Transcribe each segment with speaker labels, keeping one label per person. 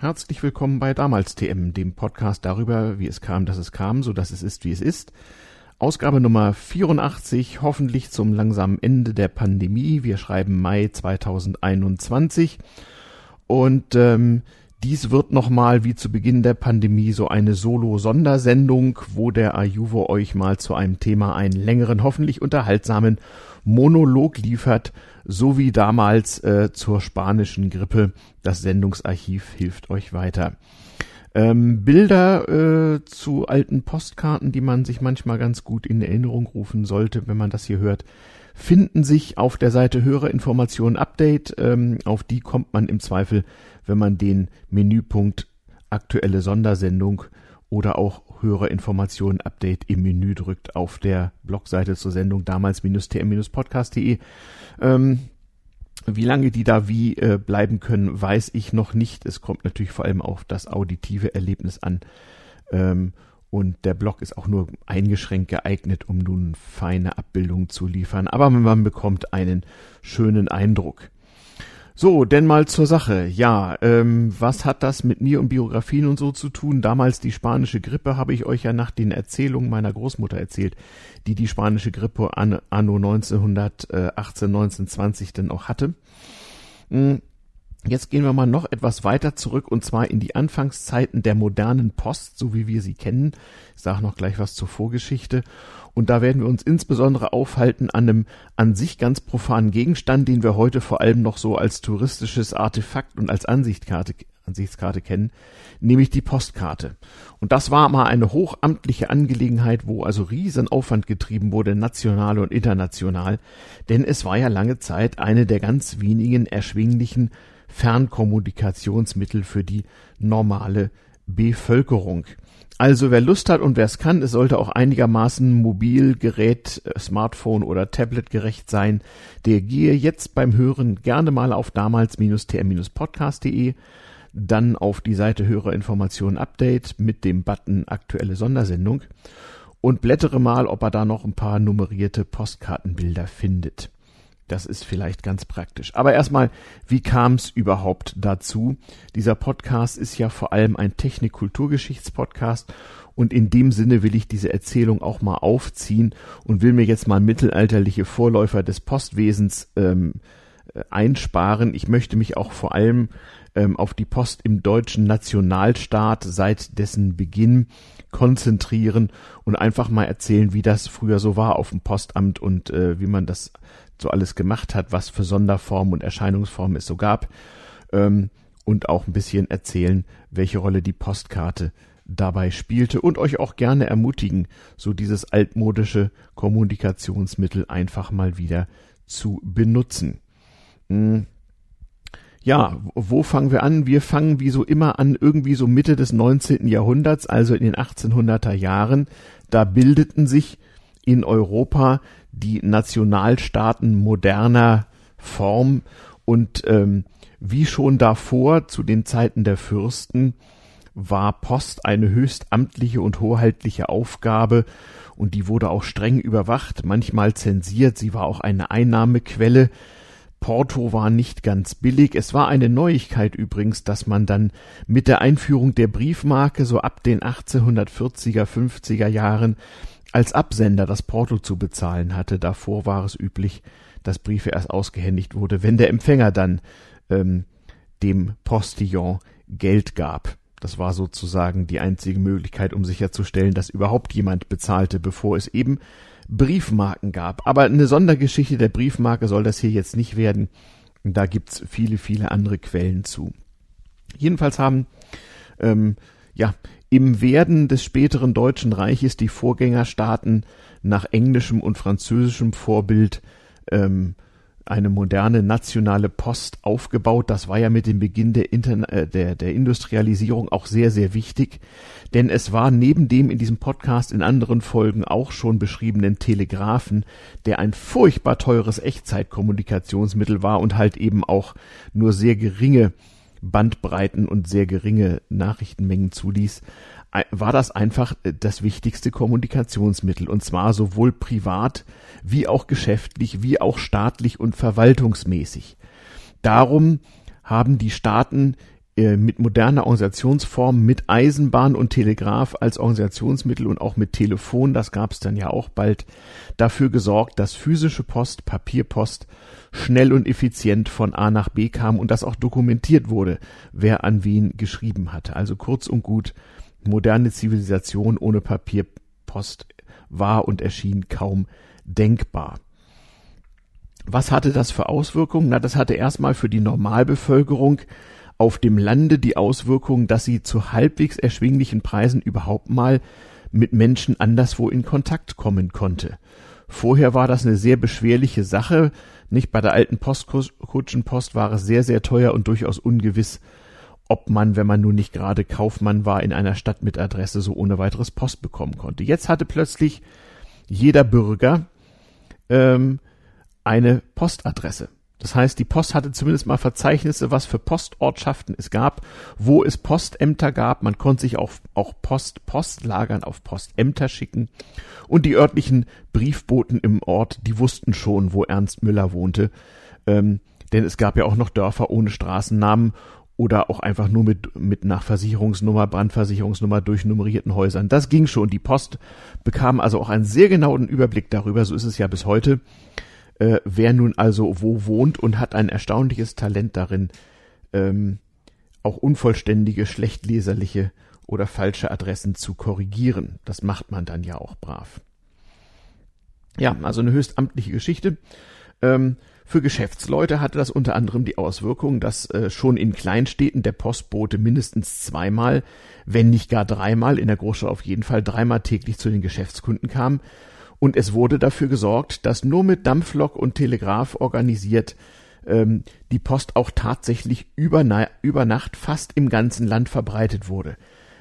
Speaker 1: Herzlich willkommen bei Damals TM, dem Podcast darüber, wie es kam, dass es kam, so dass es ist, wie es ist. Ausgabe Nummer 84, hoffentlich zum langsamen Ende der Pandemie. Wir schreiben Mai 2021 und ähm, dies wird nochmal wie zu Beginn der Pandemie so eine Solo-Sondersendung, wo der Ajuvo euch mal zu einem Thema einen längeren, hoffentlich unterhaltsamen Monolog liefert, so wie damals äh, zur spanischen Grippe. Das Sendungsarchiv hilft euch weiter. Ähm, Bilder äh, zu alten Postkarten, die man sich manchmal ganz gut in Erinnerung rufen sollte, wenn man das hier hört, finden sich auf der Seite Hörerinformationen Update. Ähm, auf die kommt man im Zweifel, wenn man den Menüpunkt aktuelle Sondersendung oder auch Hörerinformationen Update im Menü drückt auf der Blogseite zur Sendung damals-tm-podcast.de. Ähm, wie lange die da wie äh, bleiben können, weiß ich noch nicht. Es kommt natürlich vor allem auf das auditive Erlebnis an. Ähm, und der Blog ist auch nur eingeschränkt geeignet, um nun feine Abbildungen zu liefern. Aber man bekommt einen schönen Eindruck. So, denn mal zur Sache. Ja, ähm, was hat das mit mir und Biografien und so zu tun? Damals die spanische Grippe habe ich euch ja nach den Erzählungen meiner Großmutter erzählt, die die spanische Grippe an, anno 1918, 1920 denn auch hatte. Hm, jetzt gehen wir mal noch etwas weiter zurück und zwar in die Anfangszeiten der modernen Post, so wie wir sie kennen. Ich sage noch gleich was zur Vorgeschichte. Und da werden wir uns insbesondere aufhalten an einem an sich ganz profanen Gegenstand, den wir heute vor allem noch so als touristisches Artefakt und als Ansichtskarte, Ansichtskarte kennen, nämlich die Postkarte. Und das war mal eine hochamtliche Angelegenheit, wo also riesen Aufwand getrieben wurde, national und international, denn es war ja lange Zeit eine der ganz wenigen erschwinglichen Fernkommunikationsmittel für die normale Bevölkerung. Also wer Lust hat und wer es kann, es sollte auch einigermaßen Mobilgerät, äh, Smartphone oder Tablet gerecht sein, der gehe jetzt beim Hören gerne mal auf damals-tr-podcast.de, dann auf die Seite Hörerinformationen Update mit dem Button aktuelle Sondersendung und blättere mal, ob er da noch ein paar nummerierte Postkartenbilder findet. Das ist vielleicht ganz praktisch. Aber erstmal, wie kam es überhaupt dazu? Dieser Podcast ist ja vor allem ein Technik-Kulturgeschichts-Podcast und in dem Sinne will ich diese Erzählung auch mal aufziehen und will mir jetzt mal mittelalterliche Vorläufer des Postwesens ähm, äh, einsparen. Ich möchte mich auch vor allem ähm, auf die Post im deutschen Nationalstaat seit dessen Beginn konzentrieren und einfach mal erzählen, wie das früher so war auf dem Postamt und äh, wie man das so alles gemacht hat, was für Sonderformen und Erscheinungsformen es so gab. Ähm, und auch ein bisschen erzählen, welche Rolle die Postkarte dabei spielte und euch auch gerne ermutigen, so dieses altmodische Kommunikationsmittel einfach mal wieder zu benutzen. Hm. Ja, wo fangen wir an? Wir fangen wie so immer an, irgendwie so Mitte des 19. Jahrhunderts, also in den 1800er Jahren. Da bildeten sich in Europa die Nationalstaaten moderner Form und ähm, wie schon davor zu den Zeiten der Fürsten war Post eine höchst amtliche und hoheitliche Aufgabe und die wurde auch streng überwacht, manchmal zensiert, sie war auch eine Einnahmequelle. Porto war nicht ganz billig. Es war eine Neuigkeit übrigens, dass man dann mit der Einführung der Briefmarke so ab den 1840er, 50er Jahren als Absender das Porto zu bezahlen hatte. Davor war es üblich, dass Briefe erst ausgehändigt wurde, wenn der Empfänger dann ähm, dem Postillon Geld gab. Das war sozusagen die einzige Möglichkeit, um sicherzustellen, dass überhaupt jemand bezahlte, bevor es eben Briefmarken gab. Aber eine Sondergeschichte der Briefmarke soll das hier jetzt nicht werden. Da gibt's viele, viele andere Quellen zu. Jedenfalls haben ähm, ja im Werden des späteren Deutschen Reiches die Vorgängerstaaten nach englischem und französischem Vorbild ähm, eine moderne nationale Post aufgebaut. Das war ja mit dem Beginn der, Interna äh, der, der Industrialisierung auch sehr, sehr wichtig. Denn es war neben dem in diesem Podcast in anderen Folgen auch schon beschriebenen Telegraphen, der ein furchtbar teures Echtzeitkommunikationsmittel war und halt eben auch nur sehr geringe Bandbreiten und sehr geringe Nachrichtenmengen zuließ, war das einfach äh, das wichtigste Kommunikationsmittel und zwar sowohl privat wie auch geschäftlich wie auch staatlich und verwaltungsmäßig. Darum haben die Staaten äh, mit moderner Organisationsform, mit Eisenbahn und Telegraph als Organisationsmittel und auch mit Telefon, das gab es dann ja auch bald, dafür gesorgt, dass physische Post, Papierpost schnell und effizient von A nach B kam und das auch dokumentiert wurde, wer an wen geschrieben hatte. Also kurz und gut, moderne Zivilisation ohne Papierpost war und erschien kaum denkbar. Was hatte das für Auswirkungen? Na, das hatte erstmal für die Normalbevölkerung auf dem Lande die Auswirkung, dass sie zu halbwegs erschwinglichen Preisen überhaupt mal mit Menschen anderswo in Kontakt kommen konnte. Vorher war das eine sehr beschwerliche Sache. Nicht bei der alten Postkutschenpost war es sehr, sehr teuer und durchaus ungewiss, ob man, wenn man nun nicht gerade Kaufmann war, in einer Stadt mit Adresse so ohne weiteres Post bekommen konnte. Jetzt hatte plötzlich jeder Bürger ähm, eine Postadresse. Das heißt, die Post hatte zumindest mal Verzeichnisse, was für Postortschaften es gab, wo es Postämter gab. Man konnte sich auch, auch Post, Postlagern auf Postämter schicken. Und die örtlichen Briefboten im Ort, die wussten schon, wo Ernst Müller wohnte. Ähm, denn es gab ja auch noch Dörfer ohne Straßennamen oder auch einfach nur mit, mit nach Versicherungsnummer, Brandversicherungsnummer durchnummerierten Häusern. Das ging schon. Die Post bekam also auch einen sehr genauen Überblick darüber, so ist es ja bis heute, äh, wer nun also wo wohnt und hat ein erstaunliches Talent darin, ähm, auch unvollständige, schlecht leserliche oder falsche Adressen zu korrigieren. Das macht man dann ja auch brav. Ja, also eine höchst amtliche Geschichte. Ähm, für Geschäftsleute hatte das unter anderem die Auswirkung, dass äh, schon in Kleinstädten der Postbote mindestens zweimal, wenn nicht gar dreimal, in der Großstadt auf jeden Fall dreimal täglich zu den Geschäftskunden kam, und es wurde dafür gesorgt, dass nur mit Dampflok und Telegraph organisiert ähm, die Post auch tatsächlich über, über Nacht fast im ganzen Land verbreitet wurde.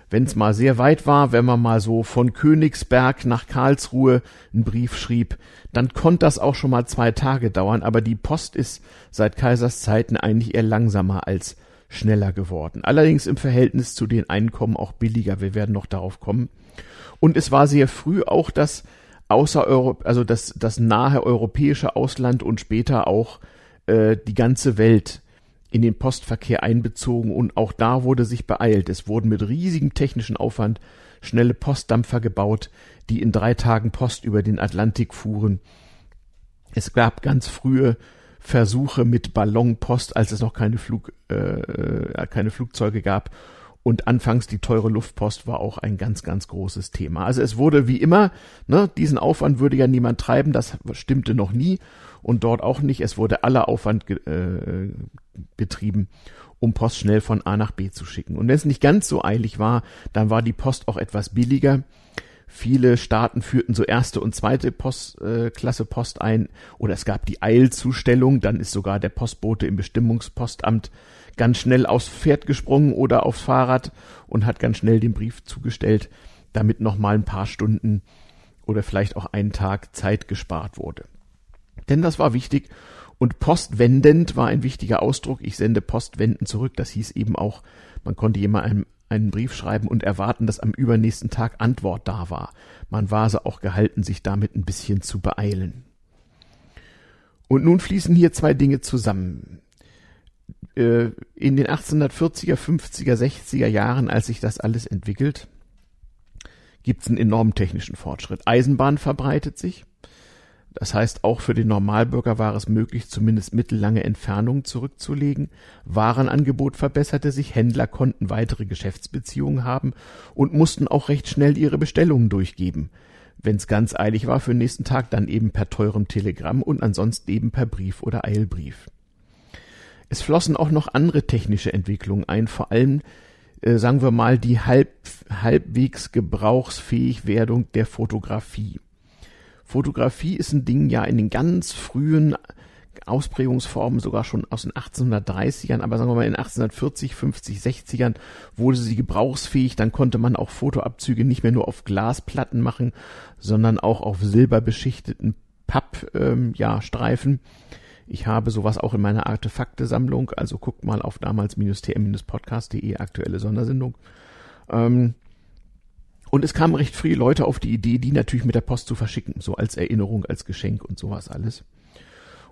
Speaker 1: Wenn es mal sehr weit war, wenn man mal so von Königsberg nach Karlsruhe einen Brief schrieb, dann konnte das auch schon mal zwei Tage dauern, aber die Post ist seit Kaisers Zeiten eigentlich eher langsamer als schneller geworden. Allerdings im Verhältnis zu den Einkommen auch billiger. Wir werden noch darauf kommen. Und es war sehr früh auch das außer also das, das nahe europäische Ausland und später auch äh, die ganze Welt in den Postverkehr einbezogen und auch da wurde sich beeilt. Es wurden mit riesigem technischen Aufwand schnelle Postdampfer gebaut, die in drei Tagen Post über den Atlantik fuhren. Es gab ganz frühe Versuche mit Ballonpost, als es noch keine, Flug, äh, äh keine Flugzeuge gab und anfangs die teure Luftpost war auch ein ganz, ganz großes Thema. Also es wurde wie immer, ne, diesen Aufwand würde ja niemand treiben, das stimmte noch nie und dort auch nicht. Es wurde aller Aufwand äh, betrieben, um Post schnell von A nach B zu schicken. Und wenn es nicht ganz so eilig war, dann war die Post auch etwas billiger. Viele Staaten führten so erste und zweite Post, äh, Klasse Post ein oder es gab die Eilzustellung, dann ist sogar der Postbote im Bestimmungspostamt ganz schnell aufs Pferd gesprungen oder aufs Fahrrad und hat ganz schnell den Brief zugestellt, damit noch mal ein paar Stunden oder vielleicht auch einen Tag Zeit gespart wurde. Denn das war wichtig und postwendend war ein wichtiger Ausdruck. Ich sende postwenden zurück. Das hieß eben auch, man konnte jemandem einen Brief schreiben und erwarten, dass am übernächsten Tag Antwort da war. Man war so auch gehalten, sich damit ein bisschen zu beeilen. Und nun fließen hier zwei Dinge zusammen. Äh, in den 1840er, 50er, 60er Jahren, als sich das alles entwickelt, gibt es einen enormen technischen Fortschritt. Eisenbahn verbreitet sich. Das heißt, auch für den Normalbürger war es möglich, zumindest mittellange Entfernungen zurückzulegen. Warenangebot verbesserte sich, Händler konnten weitere Geschäftsbeziehungen haben und mussten auch recht schnell ihre Bestellungen durchgeben. Wenn es ganz eilig war für den nächsten Tag, dann eben per teurem Telegramm und ansonsten eben per Brief oder Eilbrief. Es flossen auch noch andere technische Entwicklungen ein, vor allem äh, sagen wir mal die halb, halbwegs gebrauchsfähig Werdung der Fotografie. Fotografie ist ein Ding ja in den ganz frühen Ausprägungsformen sogar schon aus den 1830ern, aber sagen wir mal in 1840, 50, 60ern wurde sie gebrauchsfähig, dann konnte man auch Fotoabzüge nicht mehr nur auf Glasplatten machen, sondern auch auf silberbeschichteten Pappstreifen. Ähm, ja, Streifen. Ich habe sowas auch in meiner Artefakte-Sammlung, also guckt mal auf damals-tm-podcast.de aktuelle Sondersendung. Ähm, und es kamen recht früh Leute auf die Idee, die natürlich mit der Post zu verschicken, so als Erinnerung, als Geschenk und sowas alles.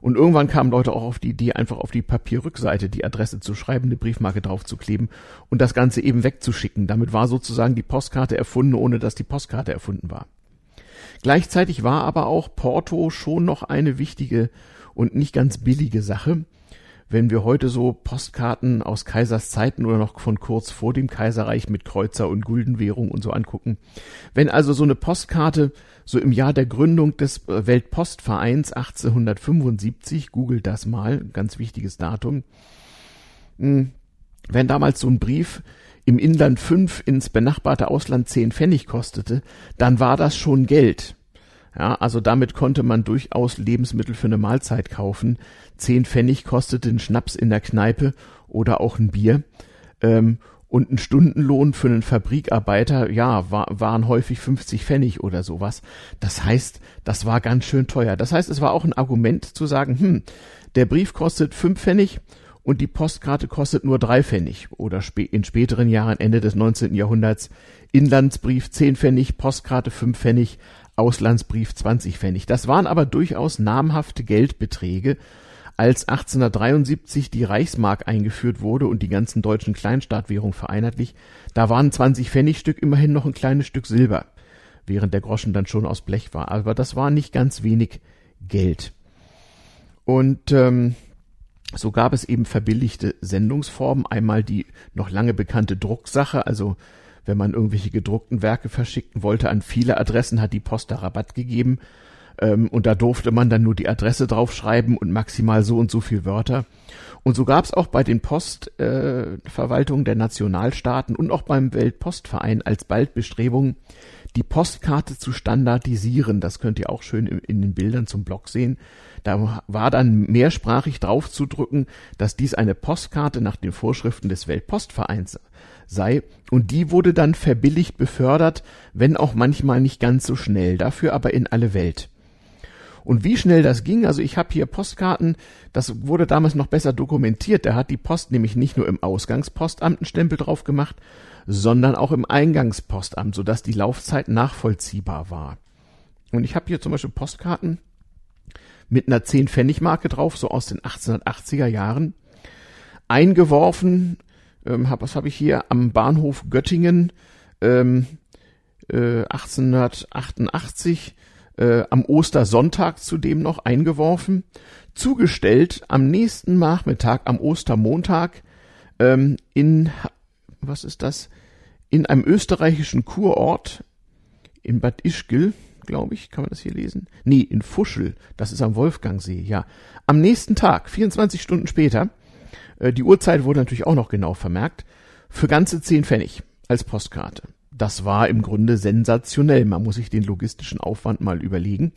Speaker 1: Und irgendwann kamen Leute auch auf die Idee, einfach auf die Papierrückseite die Adresse zu schreiben, eine Briefmarke draufzukleben und das Ganze eben wegzuschicken. Damit war sozusagen die Postkarte erfunden, ohne dass die Postkarte erfunden war. Gleichzeitig war aber auch Porto schon noch eine wichtige und nicht ganz billige Sache. Wenn wir heute so Postkarten aus Kaisers Zeiten oder noch von kurz vor dem Kaiserreich mit Kreuzer und Guldenwährung und so angucken. Wenn also so eine Postkarte so im Jahr der Gründung des äh, Weltpostvereins 1875, googelt das mal, ganz wichtiges Datum, hm, wenn damals so ein Brief im Inland fünf, ins benachbarte Ausland zehn Pfennig kostete, dann war das schon Geld. Ja, also damit konnte man durchaus Lebensmittel für eine Mahlzeit kaufen. Zehn Pfennig kostete ein Schnaps in der Kneipe oder auch ein Bier. Ähm, und ein Stundenlohn für einen Fabrikarbeiter, ja, war, waren häufig 50 Pfennig oder sowas. Das heißt, das war ganz schön teuer. Das heißt, es war auch ein Argument zu sagen, hm, der Brief kostet fünf Pfennig und die Postkarte kostet nur drei Pfennig. Oder in späteren Jahren, Ende des 19. Jahrhunderts, Inlandsbrief zehn Pfennig, Postkarte fünf Pfennig, Auslandsbrief 20 Pfennig. Das waren aber durchaus namhafte Geldbeträge. Als 1873 die Reichsmark eingeführt wurde und die ganzen deutschen Kleinstaatwährungen vereinheitlicht, da waren 20 Pfennigstück immerhin noch ein kleines Stück Silber, während der Groschen dann schon aus Blech war. Aber das war nicht ganz wenig Geld. Und ähm, so gab es eben verbilligte Sendungsformen. Einmal die noch lange bekannte Drucksache, also wenn man irgendwelche gedruckten Werke verschicken wollte an viele Adressen, hat die Post da Rabatt gegeben. Ähm, und da durfte man dann nur die Adresse draufschreiben und maximal so und so viel Wörter. Und so gab es auch bei den Postverwaltungen äh, der Nationalstaaten und auch beim Weltpostverein alsbald Bestrebungen, die Postkarte zu standardisieren. Das könnt ihr auch schön in, in den Bildern zum Blog sehen. Da war dann mehrsprachig draufzudrücken, dass dies eine Postkarte nach den Vorschriften des Weltpostvereins sei. Und die wurde dann verbilligt befördert, wenn auch manchmal nicht ganz so schnell, dafür aber in alle Welt. Und wie schnell das ging, also ich habe hier Postkarten, das wurde damals noch besser dokumentiert. Da hat die Post nämlich nicht nur im Ausgangspostamt einen Stempel drauf gemacht, sondern auch im Eingangspostamt, sodass die Laufzeit nachvollziehbar war. Und ich habe hier zum Beispiel Postkarten mit einer 10-Pfennig-Marke drauf, so aus den 1880er Jahren, eingeworfen ähm, hab, was habe ich hier, am Bahnhof Göttingen ähm, äh, 1888 äh, am Ostersonntag zudem noch eingeworfen, zugestellt am nächsten Nachmittag, am Ostermontag, ähm, in, was ist das, in einem österreichischen Kurort in Bad Ischgl, glaube ich, kann man das hier lesen? Nee, in Fuschel, das ist am Wolfgangsee, ja. Am nächsten Tag, 24 Stunden später, die Uhrzeit wurde natürlich auch noch genau vermerkt. Für ganze zehn Pfennig als Postkarte. Das war im Grunde sensationell. Man muss sich den logistischen Aufwand mal überlegen.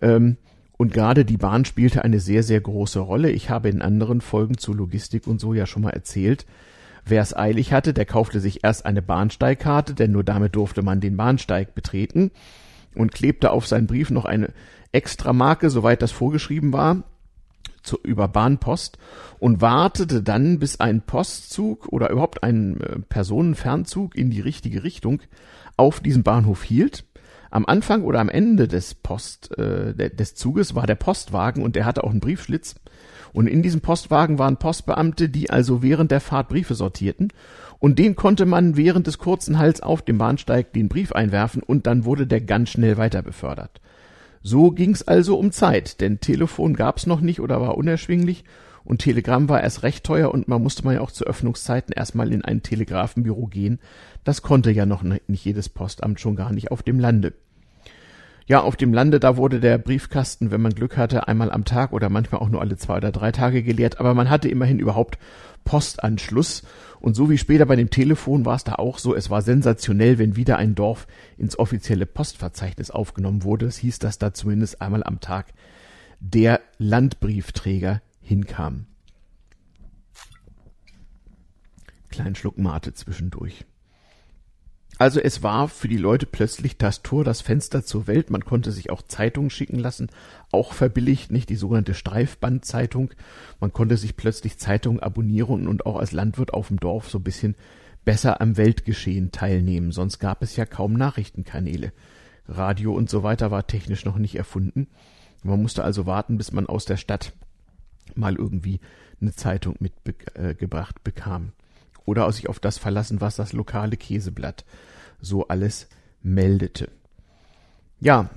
Speaker 1: Ähm, und gerade die Bahn spielte eine sehr, sehr große Rolle. Ich habe in anderen Folgen zu Logistik und so ja schon mal erzählt. Wer es eilig hatte, der kaufte sich erst eine Bahnsteigkarte, denn nur damit durfte man den Bahnsteig betreten und klebte auf seinen Brief noch eine extra Marke, soweit das vorgeschrieben war, zu, über Bahnpost und wartete dann, bis ein Postzug oder überhaupt ein äh, Personenfernzug in die richtige Richtung auf diesem Bahnhof hielt. Am Anfang oder am Ende des Post äh, des Zuges war der Postwagen und der hatte auch einen Briefschlitz. Und in diesem Postwagen waren Postbeamte, die also während der Fahrt Briefe sortierten. Und den konnte man während des kurzen Hals auf dem Bahnsteig den Brief einwerfen und dann wurde der ganz schnell weiter befördert. So ging's also um Zeit, denn Telefon gab's noch nicht oder war unerschwinglich und Telegramm war erst recht teuer und man musste man ja auch zu Öffnungszeiten erstmal in ein Telegrafenbüro gehen. Das konnte ja noch nicht jedes Postamt schon gar nicht auf dem Lande. Ja, auf dem Lande, da wurde der Briefkasten, wenn man Glück hatte, einmal am Tag oder manchmal auch nur alle zwei oder drei Tage geleert, aber man hatte immerhin überhaupt Postanschluss. Und so wie später bei dem Telefon war es da auch so, es war sensationell, wenn wieder ein Dorf ins offizielle Postverzeichnis aufgenommen wurde. Es hieß, dass da zumindest einmal am Tag der Landbriefträger hinkam. Kleinen Schluck Mate zwischendurch. Also es war für die Leute plötzlich das Tor, das Fenster zur Welt. Man konnte sich auch Zeitungen schicken lassen, auch verbilligt, nicht die sogenannte Streifbandzeitung. Man konnte sich plötzlich Zeitungen abonnieren und auch als Landwirt auf dem Dorf so ein bisschen besser am Weltgeschehen teilnehmen. Sonst gab es ja kaum Nachrichtenkanäle. Radio und so weiter war technisch noch nicht erfunden. Man musste also warten, bis man aus der Stadt mal irgendwie eine Zeitung mitgebracht bekam. Oder sich auf das verlassen, was das lokale Käseblatt so alles meldete. Ja,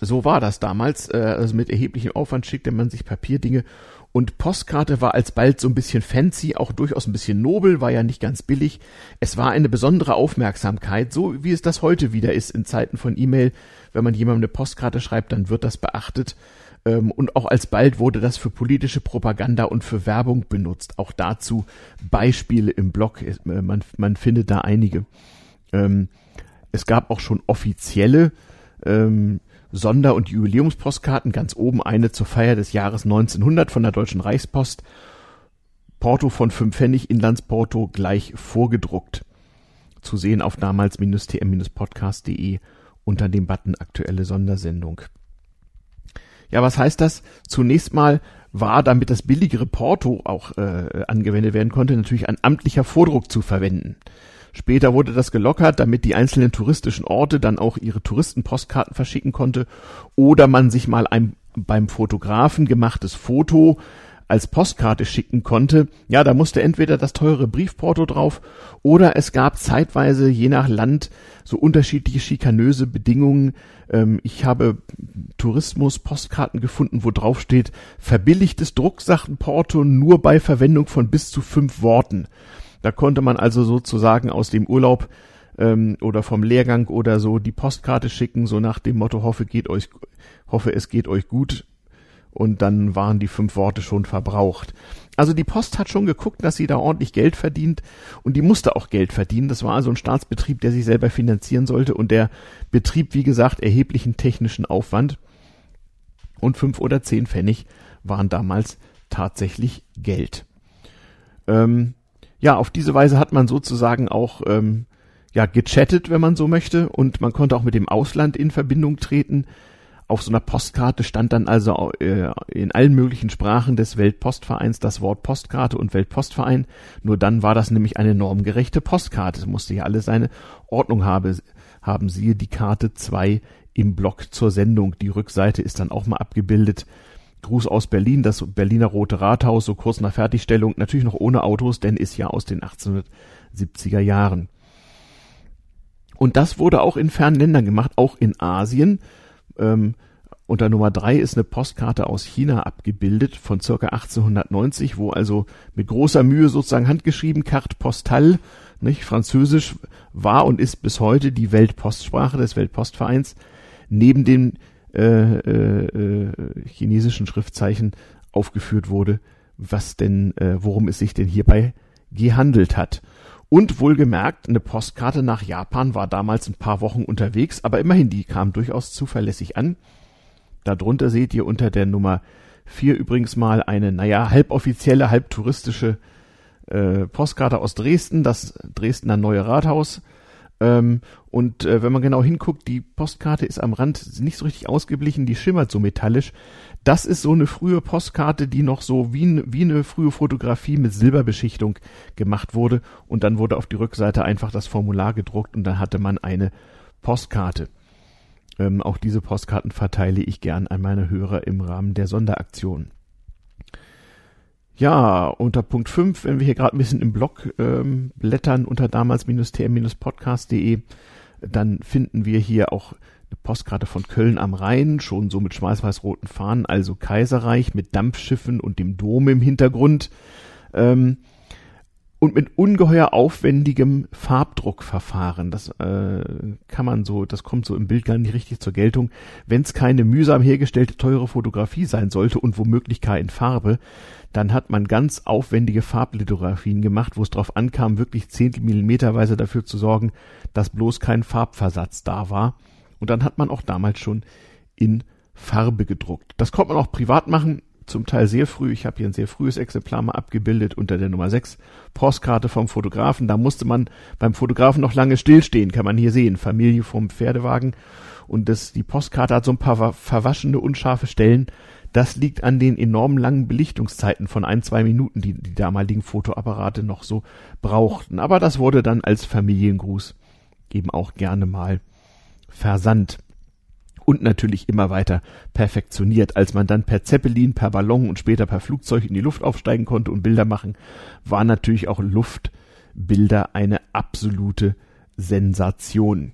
Speaker 1: so war das damals. Äh, also mit erheblichem Aufwand schickte man sich Papierdinge und Postkarte war alsbald so ein bisschen fancy, auch durchaus ein bisschen nobel, war ja nicht ganz billig. Es war eine besondere Aufmerksamkeit, so wie es das heute wieder ist in Zeiten von E-Mail. Wenn man jemandem eine Postkarte schreibt, dann wird das beachtet. Ähm, und auch alsbald wurde das für politische Propaganda und für Werbung benutzt. Auch dazu Beispiele im Blog. Äh, man, man findet da einige. Ähm, es gab auch schon offizielle ähm, Sonder- und Jubiläumspostkarten. Ganz oben eine zur Feier des Jahres 1900 von der Deutschen Reichspost. Porto von 5 Pfennig, Inlandsporto gleich vorgedruckt. Zu sehen auf damals-tm-podcast.de unter dem Button aktuelle Sondersendung. Ja, was heißt das? Zunächst mal war, damit das billigere Porto auch äh, angewendet werden konnte, natürlich ein amtlicher Vordruck zu verwenden. Später wurde das gelockert, damit die einzelnen touristischen Orte dann auch ihre Touristenpostkarten verschicken konnte oder man sich mal ein beim Fotografen gemachtes Foto als Postkarte schicken konnte, ja, da musste entweder das teure Briefporto drauf oder es gab zeitweise je nach Land so unterschiedliche schikanöse Bedingungen. Ähm, ich habe Tourismus-Postkarten gefunden, wo drauf steht, verbilligtes Drucksachenporto nur bei Verwendung von bis zu fünf Worten. Da konnte man also sozusagen aus dem Urlaub ähm, oder vom Lehrgang oder so die Postkarte schicken, so nach dem Motto, hoffe, geht euch, hoffe, es geht euch gut. Und dann waren die fünf Worte schon verbraucht. Also die Post hat schon geguckt, dass sie da ordentlich Geld verdient und die musste auch Geld verdienen. Das war also ein Staatsbetrieb, der sich selber finanzieren sollte und der betrieb, wie gesagt, erheblichen technischen Aufwand. Und fünf oder zehn Pfennig waren damals tatsächlich Geld. Ähm, ja, auf diese Weise hat man sozusagen auch ähm, ja gechattet, wenn man so möchte, und man konnte auch mit dem Ausland in Verbindung treten. Auf so einer Postkarte stand dann also äh, in allen möglichen Sprachen des Weltpostvereins das Wort Postkarte und Weltpostverein. Nur dann war das nämlich eine normgerechte Postkarte. Es musste ja alle seine Ordnung habe, haben. Siehe die Karte 2 im Blog zur Sendung. Die Rückseite ist dann auch mal abgebildet. Gruß aus Berlin, das Berliner Rote Rathaus, so kurz nach Fertigstellung, natürlich noch ohne Autos, denn ist ja aus den 1870er Jahren. Und das wurde auch in fernen Ländern gemacht, auch in Asien. Ähm, unter Nummer drei ist eine Postkarte aus China abgebildet von circa 1890, wo also mit großer Mühe sozusagen handgeschrieben Carte Postale, nicht, Französisch war und ist bis heute die Weltpostsprache des Weltpostvereins. Neben den äh, äh, äh, chinesischen Schriftzeichen aufgeführt wurde, was denn, äh, worum es sich denn hierbei gehandelt hat. Und wohlgemerkt, eine Postkarte nach Japan war damals ein paar Wochen unterwegs, aber immerhin, die kam durchaus zuverlässig an. Darunter seht ihr unter der Nummer 4 übrigens mal eine, naja, halboffizielle, halbtouristische äh, Postkarte aus Dresden, das Dresdner Neue Rathaus. Ähm, und äh, wenn man genau hinguckt, die Postkarte ist am Rand nicht so richtig ausgeblichen, die schimmert so metallisch. Das ist so eine frühe Postkarte, die noch so wie, wie eine frühe Fotografie mit Silberbeschichtung gemacht wurde. Und dann wurde auf die Rückseite einfach das Formular gedruckt und dann hatte man eine Postkarte. Ähm, auch diese Postkarten verteile ich gern an meine Hörer im Rahmen der Sonderaktion. Ja, unter Punkt 5, wenn wir hier gerade ein bisschen im Blog ähm, blättern, unter damals-tm-podcast.de, dann finden wir hier auch eine Postkarte von Köln am Rhein, schon so mit schwarz-weiß-roten Fahnen, also Kaiserreich mit Dampfschiffen und dem Dom im Hintergrund. Ähm, und mit ungeheuer aufwendigem Farbdruckverfahren. Das äh, kann man so, das kommt so im Bild gar nicht richtig zur Geltung. Wenn es keine mühsam hergestellte teure Fotografie sein sollte und womöglich in Farbe, dann hat man ganz aufwendige Farblithografien gemacht, wo es darauf ankam, wirklich zehntelmillimeterweise dafür zu sorgen, dass bloß kein Farbversatz da war. Und dann hat man auch damals schon in Farbe gedruckt. Das konnte man auch privat machen zum Teil sehr früh. Ich habe hier ein sehr frühes Exemplar mal abgebildet unter der Nummer 6 Postkarte vom Fotografen. Da musste man beim Fotografen noch lange stillstehen, kann man hier sehen. Familie vom Pferdewagen. Und das, die Postkarte hat so ein paar verwaschene, unscharfe Stellen. Das liegt an den enorm langen Belichtungszeiten von ein, zwei Minuten, die die damaligen Fotoapparate noch so brauchten. Aber das wurde dann als Familiengruß eben auch gerne mal versandt. und natürlich immer weiter perfektioniert. Als man dann per Zeppelin, per Ballon und später per Flugzeug in die Luft aufsteigen konnte und Bilder machen, war natürlich auch Luftbilder eine absolute Sensation.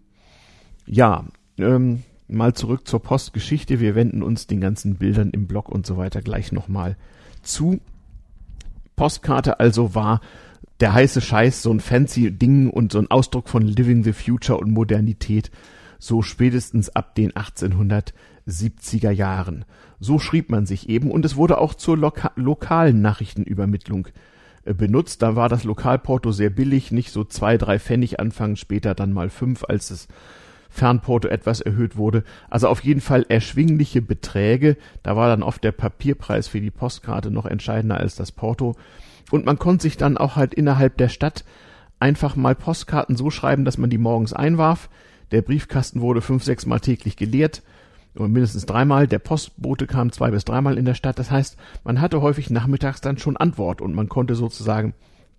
Speaker 1: Ja, ähm, mal zurück zur Postgeschichte. Wir wenden uns den ganzen Bildern im Blog und so weiter gleich nochmal zu. Postkarte also war der heiße Scheiß, so ein fancy Ding und so ein Ausdruck von Living the Future und Modernität, so spätestens ab den 1870er Jahren. So schrieb man sich eben und es wurde auch zur loka lokalen Nachrichtenübermittlung äh, benutzt. Da war das Lokalporto sehr billig, nicht so zwei, drei Pfennig anfangen, später dann mal fünf, als das Fernporto etwas erhöht wurde. Also auf jeden Fall erschwingliche Beträge. Da war dann oft der Papierpreis für die Postkarte noch entscheidender als das Porto. Und man konnte sich dann auch halt innerhalb der Stadt einfach mal Postkarten so schreiben, dass man die morgens einwarf. Der Briefkasten wurde fünf, sechs Mal täglich geleert oder mindestens dreimal. Der Postbote kam zwei bis dreimal in der Stadt. Das heißt, man hatte häufig nachmittags dann schon Antwort und man konnte sozusagen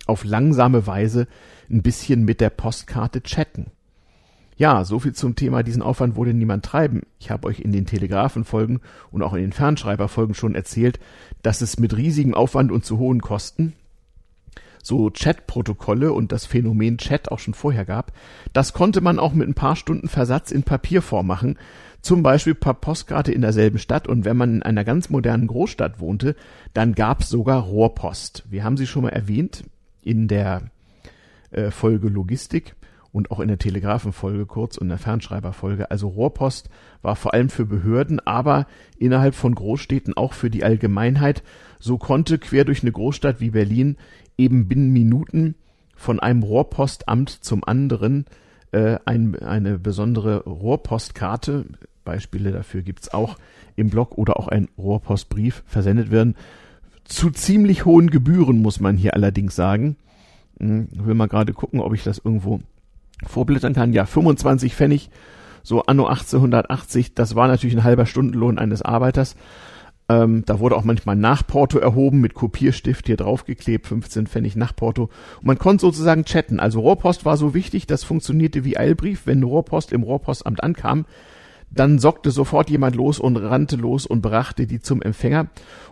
Speaker 1: auf langsame Weise ein bisschen mit der Postkarte chatten. Ja, so viel zum Thema, diesen Aufwand wurde niemand treiben. Ich habe euch in den Telegrafenfolgen und auch in den Fernschreiberfolgen schon erzählt, dass es mit riesigem Aufwand und zu hohen Kosten so Chatprotokolle und das Phänomen Chat auch schon vorher gab. Das konnte man auch mit ein paar Stunden Versatz in Papierform machen, zum Beispiel per Postkarte in derselben Stadt und wenn man in einer ganz modernen Großstadt wohnte, dann gab es sogar Rohrpost. Wir haben sie schon mal erwähnt in der äh, Folge Logistik und auch in der Telegrafenfolge kurz und der Fernschreiberfolge. Also Rohrpost war vor allem für Behörden, aber innerhalb von Großstädten auch für die Allgemeinheit. So konnte quer durch eine Großstadt wie Berlin eben binnen Minuten von einem Rohrpostamt zum anderen äh, ein, eine besondere Rohrpostkarte, Beispiele dafür gibt's auch im Blog oder auch ein Rohrpostbrief versendet werden. Zu ziemlich hohen Gebühren muss man hier allerdings sagen. Hm, ich will mal gerade gucken, ob ich das irgendwo vorblättern kann. Ja, 25 Pfennig, so anno 1880, das war natürlich ein halber Stundenlohn eines Arbeiters. Ähm, da wurde auch manchmal Nachporto erhoben, mit Kopierstift hier draufgeklebt, 15 Pfennig Nachporto. Und man konnte sozusagen chatten. Also Rohrpost war so wichtig, das funktionierte wie Eilbrief. Wenn Rohrpost im Rohrpostamt ankam, dann sockte sofort jemand los und rannte los und brachte die zum Empfänger.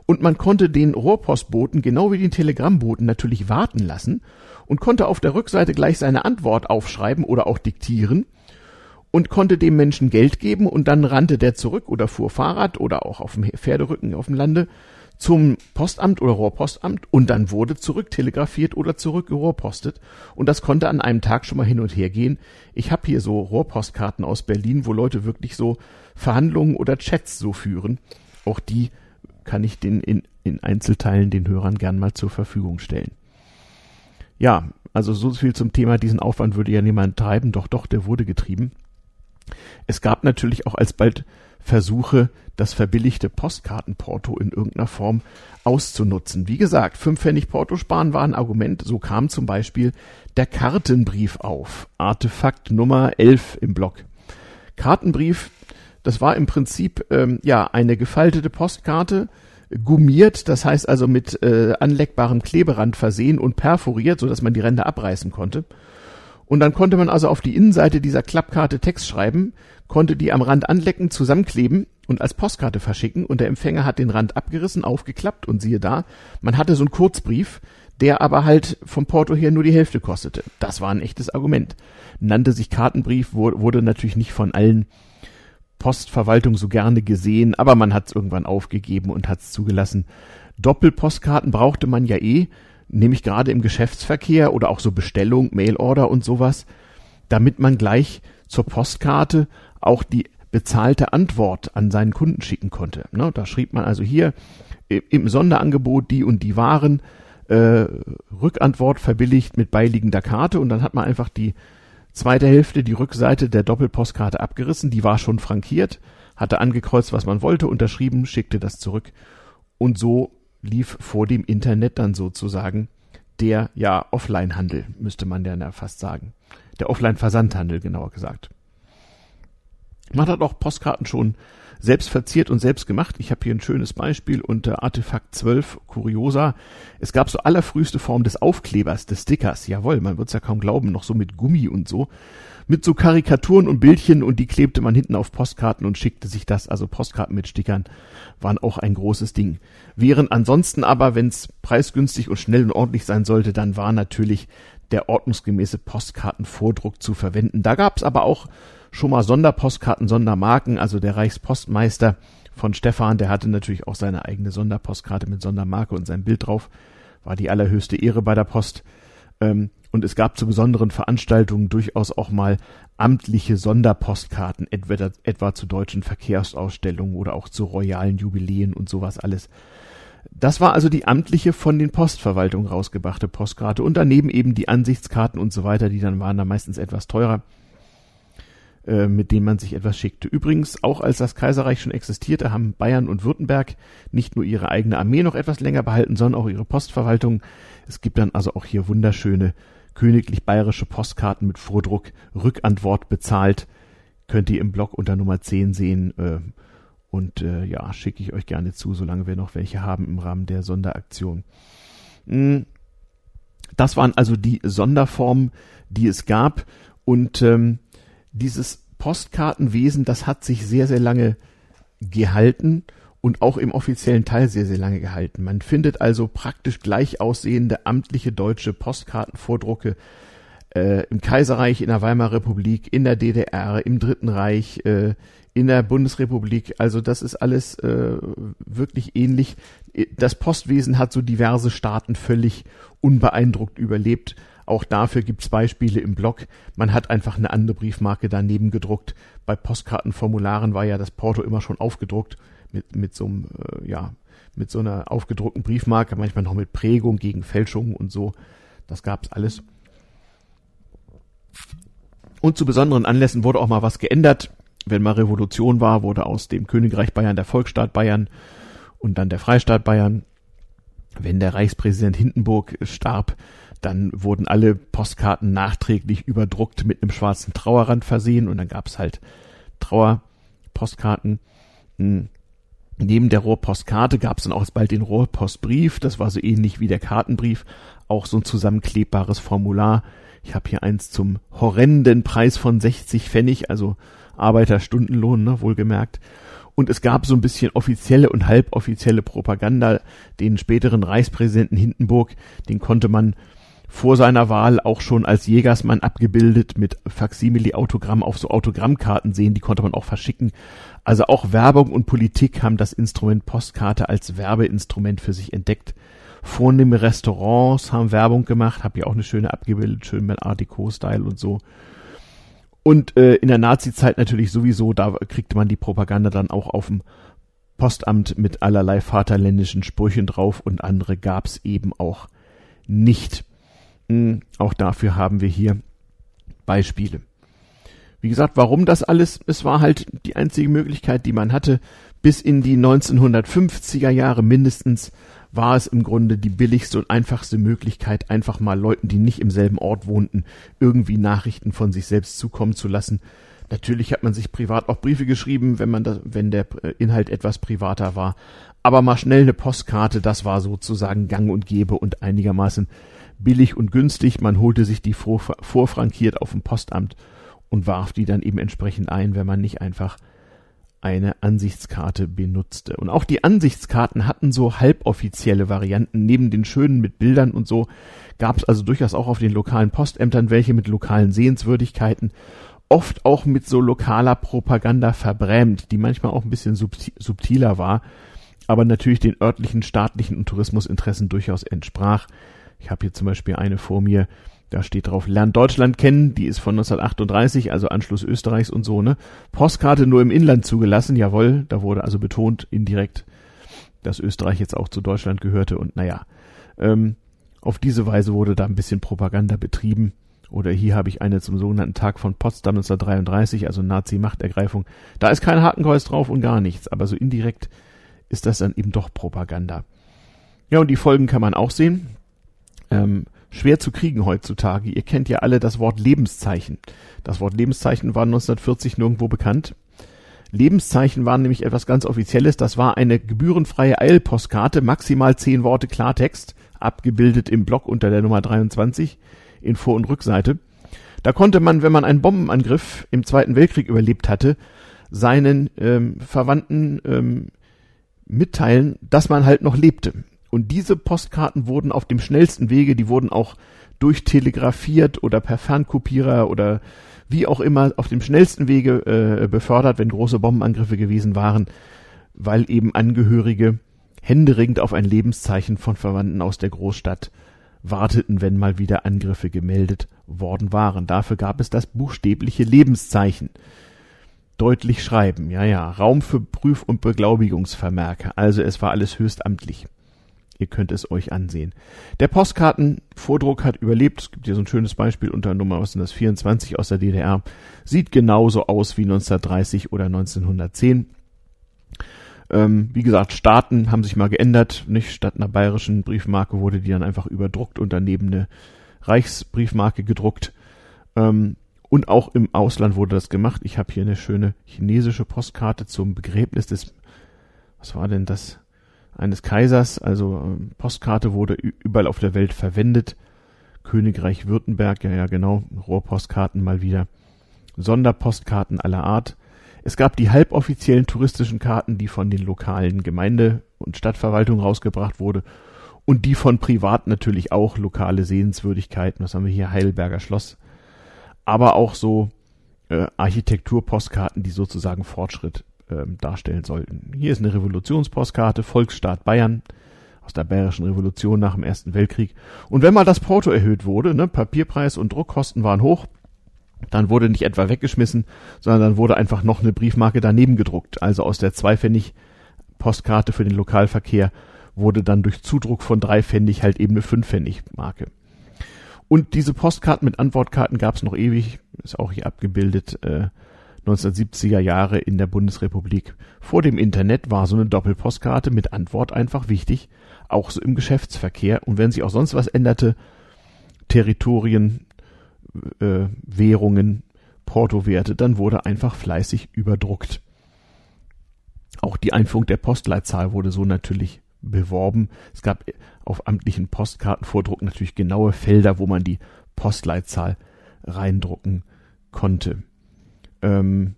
Speaker 1: Und man konnte den Rohrpostboten, genau wie den Telegrammboten, natürlich warten lassen und konnte auf der Rückseite gleich seine Antwort aufschreiben oder auch diktieren und konnte dem Menschen Geld geben und dann rannte der zurück oder fuhr Fahrrad oder auch auf dem Pferderücken auf dem Lande zum Postamt oder Rohrpostamt und dann wurde zurücktelegrafiert oder zurückgerohrpostet und das konnte an einem Tag schon mal hin und her gehen. Ich habe hier so Rohrpostkarten aus Berlin, wo Leute wirklich so Verhandlungen oder Chats so führen. Auch die kann ich den in, in Einzelteilen den Hörern gern mal zur Verfügung stellen. Ja, also so viel zum Thema, diesen Aufwand würde ja niemand treiben, doch doch, der wurde getrieben. Es gab natürlich auch alsbald Versuche, das verbilligte Postkartenporto in irgendeiner Form auszunutzen. Wie gesagt, fünf Pfennig Porto sparen war ein Argument. So kam zum Beispiel der Kartenbrief auf. Artefakt Nummer 11 im Blog. Kartenbrief, das war im Prinzip ähm, ja eine gefaltete Postkarte, gummiert, das heißt also mit äh, anleckbarem Kleberand versehen und perforiert, so dass man die Ränder abreißen konnte. Und dann konnte man also auf die Innenseite dieser Klappkarte Text schreiben, konnte die am Rand anlecken, zusammenkleben und als Postkarte verschicken und der Empfänger hat den Rand abgerissen, aufgeklappt und siehe da, man hatte so einen Kurzbrief, der aber halt vom Porto her nur die Hälfte kostete. Das war ein echtes Argument. Nannte sich Kartenbrief, wurde natürlich nicht von allen Postverwaltungen so gerne gesehen, aber man hat es irgendwann aufgegeben und hat es zugelassen. Doppelpostkarten brauchte man ja eh, nämlich gerade im Geschäftsverkehr oder auch so Bestellung, Mailorder und sowas, damit man gleich zur Postkarte auch die bezahlte Antwort an seinen Kunden schicken konnte. Ne, da schrieb man also hier im Sonderangebot die und die Waren, äh, Rückantwort verbilligt mit beiliegender Karte und dann hat man einfach die zweite Hälfte, die Rückseite der Doppelpostkarte abgerissen, die war schon frankiert, hatte angekreuzt, was man wollte, unterschrieben, schickte das zurück und so lief vor dem Internet dann sozusagen der ja Offline-Handel, müsste man ja fast sagen. Der Offline-Versandhandel, genauer gesagt. Man hat auch Postkarten schon selbst verziert und selbst gemacht. Ich habe hier ein schönes Beispiel unter Artefakt 12 Curiosa. Es gab so allerfrühste Form des Aufklebers, des Stickers. Jawohl, man wird's ja kaum glauben, noch so mit Gummi und so. Mit so Karikaturen und Bildchen und die klebte man hinten auf Postkarten und schickte sich das. Also Postkarten mit Stickern waren auch ein großes Ding. Während ansonsten aber, wenn's preisgünstig und schnell und ordentlich sein sollte, dann war natürlich der ordnungsgemäße Postkartenvordruck zu verwenden. Da gab's aber auch schon mal Sonderpostkarten, Sondermarken. Also der Reichspostmeister von Stefan, der hatte natürlich auch seine eigene Sonderpostkarte mit Sondermarke und sein Bild drauf. War die allerhöchste Ehre bei der Post. Ähm, und es gab zu besonderen Veranstaltungen durchaus auch mal amtliche Sonderpostkarten, etwa, etwa zu deutschen Verkehrsausstellungen oder auch zu royalen Jubiläen und sowas alles. Das war also die amtliche von den Postverwaltungen rausgebrachte Postkarte und daneben eben die Ansichtskarten und so weiter, die dann waren da meistens etwas teurer, äh, mit denen man sich etwas schickte. Übrigens, auch als das Kaiserreich schon existierte, haben Bayern und Württemberg nicht nur ihre eigene Armee noch etwas länger behalten, sondern auch ihre Postverwaltung. Es gibt dann also auch hier wunderschöne königlich bayerische Postkarten mit Vordruck, Rückantwort bezahlt. Könnt ihr im Blog unter Nummer 10 sehen. Äh, und äh, ja, schicke ich euch gerne zu, solange wir noch welche haben im Rahmen der Sonderaktion. Hm, das waren also die Sonderformen, die es gab. Und ähm, dieses Postkartenwesen, das hat sich sehr, sehr lange gehalten und auch im offiziellen Teil sehr, sehr lange gehalten. Man findet also praktisch gleich aussehende amtliche deutsche Postkartenvordrucke äh, im Kaiserreich, in der Weimarer Republik, in der DDR, im Dritten Reich, äh, in der Bundesrepublik. Also das ist alles äh, wirklich ähnlich. Das Postwesen hat so diverse Staaten völlig unbeeindruckt überlebt. Auch dafür gibt's Beispiele im Blog. Man hat einfach eine andere Briefmarke daneben gedruckt. Bei Postkartenformularen war ja das Porto immer schon aufgedruckt mit, mit so einem, äh, ja, mit so einer aufgedruckten Briefmarke, manchmal noch mit Prägung gegen Fälschungen und so. Das gab's alles. Und zu besonderen Anlässen wurde auch mal was geändert wenn mal Revolution war, wurde aus dem Königreich Bayern der Volksstaat Bayern und dann der Freistaat Bayern. Wenn der Reichspräsident Hindenburg starb, dann wurden alle Postkarten nachträglich überdruckt mit einem schwarzen Trauerrand versehen und dann gab's halt Trauerpostkarten. Hm. Neben der Rohrpostkarte gab's dann auch bald den Rohrpostbrief, das war so ähnlich wie der Kartenbrief, auch so ein zusammenklebbares Formular. Ich habe hier eins zum horrenden Preis von 60 Pfennig, also Arbeiterstundenlohn, ne, wohlgemerkt. Und es gab so ein bisschen offizielle und halboffizielle Propaganda. Den späteren Reichspräsidenten Hindenburg, den konnte man vor seiner Wahl auch schon als Jägersmann abgebildet mit Faksimile-Autogramm auf so Autogrammkarten sehen, die konnte man auch verschicken. Also auch Werbung und Politik haben das Instrument Postkarte als Werbeinstrument für sich entdeckt. Vornehme Restaurants haben Werbung gemacht, hab ja auch eine schöne abgebildet, schön mit Art Deco-Style und so. Und äh, in der Nazi-Zeit natürlich sowieso, da kriegte man die Propaganda dann auch auf dem Postamt mit allerlei vaterländischen Sprüchen drauf und andere gab's eben auch nicht. Mhm, auch dafür haben wir hier Beispiele. Wie gesagt, warum das alles? Es war halt die einzige Möglichkeit, die man hatte, bis in die 1950er Jahre mindestens war es im Grunde die billigste und einfachste Möglichkeit, einfach mal Leuten, die nicht im selben Ort wohnten, irgendwie Nachrichten von sich selbst zukommen zu lassen. Natürlich hat man sich privat auch Briefe geschrieben, wenn man das, wenn der Inhalt etwas privater war. Aber mal schnell eine Postkarte, das war sozusagen gang und gäbe und einigermaßen billig und günstig. Man holte sich die vor, vorfrankiert auf dem Postamt und warf die dann eben entsprechend ein, wenn man nicht einfach eine Ansichtskarte benutzte. Und auch die Ansichtskarten hatten so halboffizielle Varianten. Neben den schönen mit Bildern und so gab es also durchaus auch auf den lokalen Postämtern welche mit lokalen Sehenswürdigkeiten. Oft auch mit so lokaler Propaganda verbrämt, die manchmal auch ein bisschen subtiler war, aber natürlich den örtlichen staatlichen und Tourismusinteressen durchaus entsprach. Ich habe hier zum Beispiel eine vor mir, da steht drauf, lernt Deutschland kennen, die ist von 1938, also Anschluss Österreichs und so, ne? Postkarte nur im Inland zugelassen, jawohl, da wurde also betont indirekt, dass Österreich jetzt auch zu Deutschland gehörte und naja, ähm, auf diese Weise wurde da ein bisschen Propaganda betrieben. Oder hier habe ich eine zum sogenannten Tag von Potsdam 1933, also Nazi-Machtergreifung. Da ist kein Hakenkreuz drauf und gar nichts, aber so indirekt ist das dann eben doch Propaganda. Ja, und die Folgen kann man auch sehen. Ähm, schwer zu kriegen heutzutage. Ihr kennt ja alle das Wort Lebenszeichen. Das Wort Lebenszeichen war 1940 nirgendwo bekannt. Lebenszeichen waren nämlich etwas ganz Offizielles. Das war eine gebührenfreie Eilpostkarte, maximal zehn Worte Klartext, abgebildet im Block unter der Nummer 23 in Vor- und Rückseite. Da konnte man, wenn man einen Bombenangriff im Zweiten Weltkrieg überlebt hatte, seinen ähm, Verwandten ähm, mitteilen, dass man halt noch lebte. Und diese Postkarten wurden auf dem schnellsten Wege, die wurden auch durchtelegrafiert oder per Fernkopierer oder wie auch immer auf dem schnellsten Wege äh, befördert, wenn große Bombenangriffe gewesen waren, weil eben Angehörige händeringend auf ein Lebenszeichen von Verwandten aus der Großstadt warteten, wenn mal wieder Angriffe gemeldet worden waren. Dafür gab es das buchstäbliche Lebenszeichen. Deutlich schreiben, ja, ja, Raum für Prüf- und Beglaubigungsvermerke. Also es war alles höchst amtlich. Ihr könnt es euch ansehen. Der Postkartenvordruck hat überlebt. Es gibt hier so ein schönes Beispiel unter Nummer, was sind das, 24 aus der DDR. Sieht genauso aus wie 1930 oder 1910. Ähm, wie gesagt, Staaten haben sich mal geändert. Nicht statt einer bayerischen Briefmarke wurde die dann einfach überdruckt und daneben eine Reichsbriefmarke gedruckt. Ähm, und auch im Ausland wurde das gemacht. Ich habe hier eine schöne chinesische Postkarte zum Begräbnis des, was war denn das? Eines Kaisers. Also ähm, Postkarte wurde überall auf der Welt verwendet. Königreich Württemberg, ja, ja, genau. Rohrpostkarten mal wieder. Sonderpostkarten aller Art. Es gab die halboffiziellen touristischen Karten, die von den lokalen Gemeinde- und Stadtverwaltungen rausgebracht wurde und die von privat natürlich auch lokale Sehenswürdigkeiten. Was haben wir hier? Heidelberger Schloss. Aber auch so äh, Architekturpostkarten, die sozusagen Fortschritt äh, darstellen sollten. Hier ist eine Revolutionspostkarte, Volksstaat Bayern aus der Bayerischen Revolution nach dem Ersten Weltkrieg. Und wenn mal das Porto erhöht wurde, ne, Papierpreis und Druckkosten waren hoch, dann wurde nicht etwa weggeschmissen, sondern dann wurde einfach noch eine Briefmarke daneben gedruckt. Also aus der Zweipfennig Postkarte für den Lokalverkehr wurde dann durch Zudruck von drei Pfennig halt eben eine Fünfpfennig-Marke. Und diese Postkarten mit Antwortkarten gab es noch ewig, ist auch hier abgebildet, äh, 1970er Jahre in der Bundesrepublik. Vor dem Internet war so eine Doppelpostkarte mit Antwort einfach wichtig, auch so im Geschäftsverkehr. Und wenn sich auch sonst was änderte, Territorien, äh, Währungen, Portowerte, dann wurde einfach fleißig überdruckt. Auch die Einführung der Postleitzahl wurde so natürlich beworben. Es gab auf amtlichen Postkartenvordruck natürlich genaue Felder, wo man die Postleitzahl reindrucken konnte. Ähm,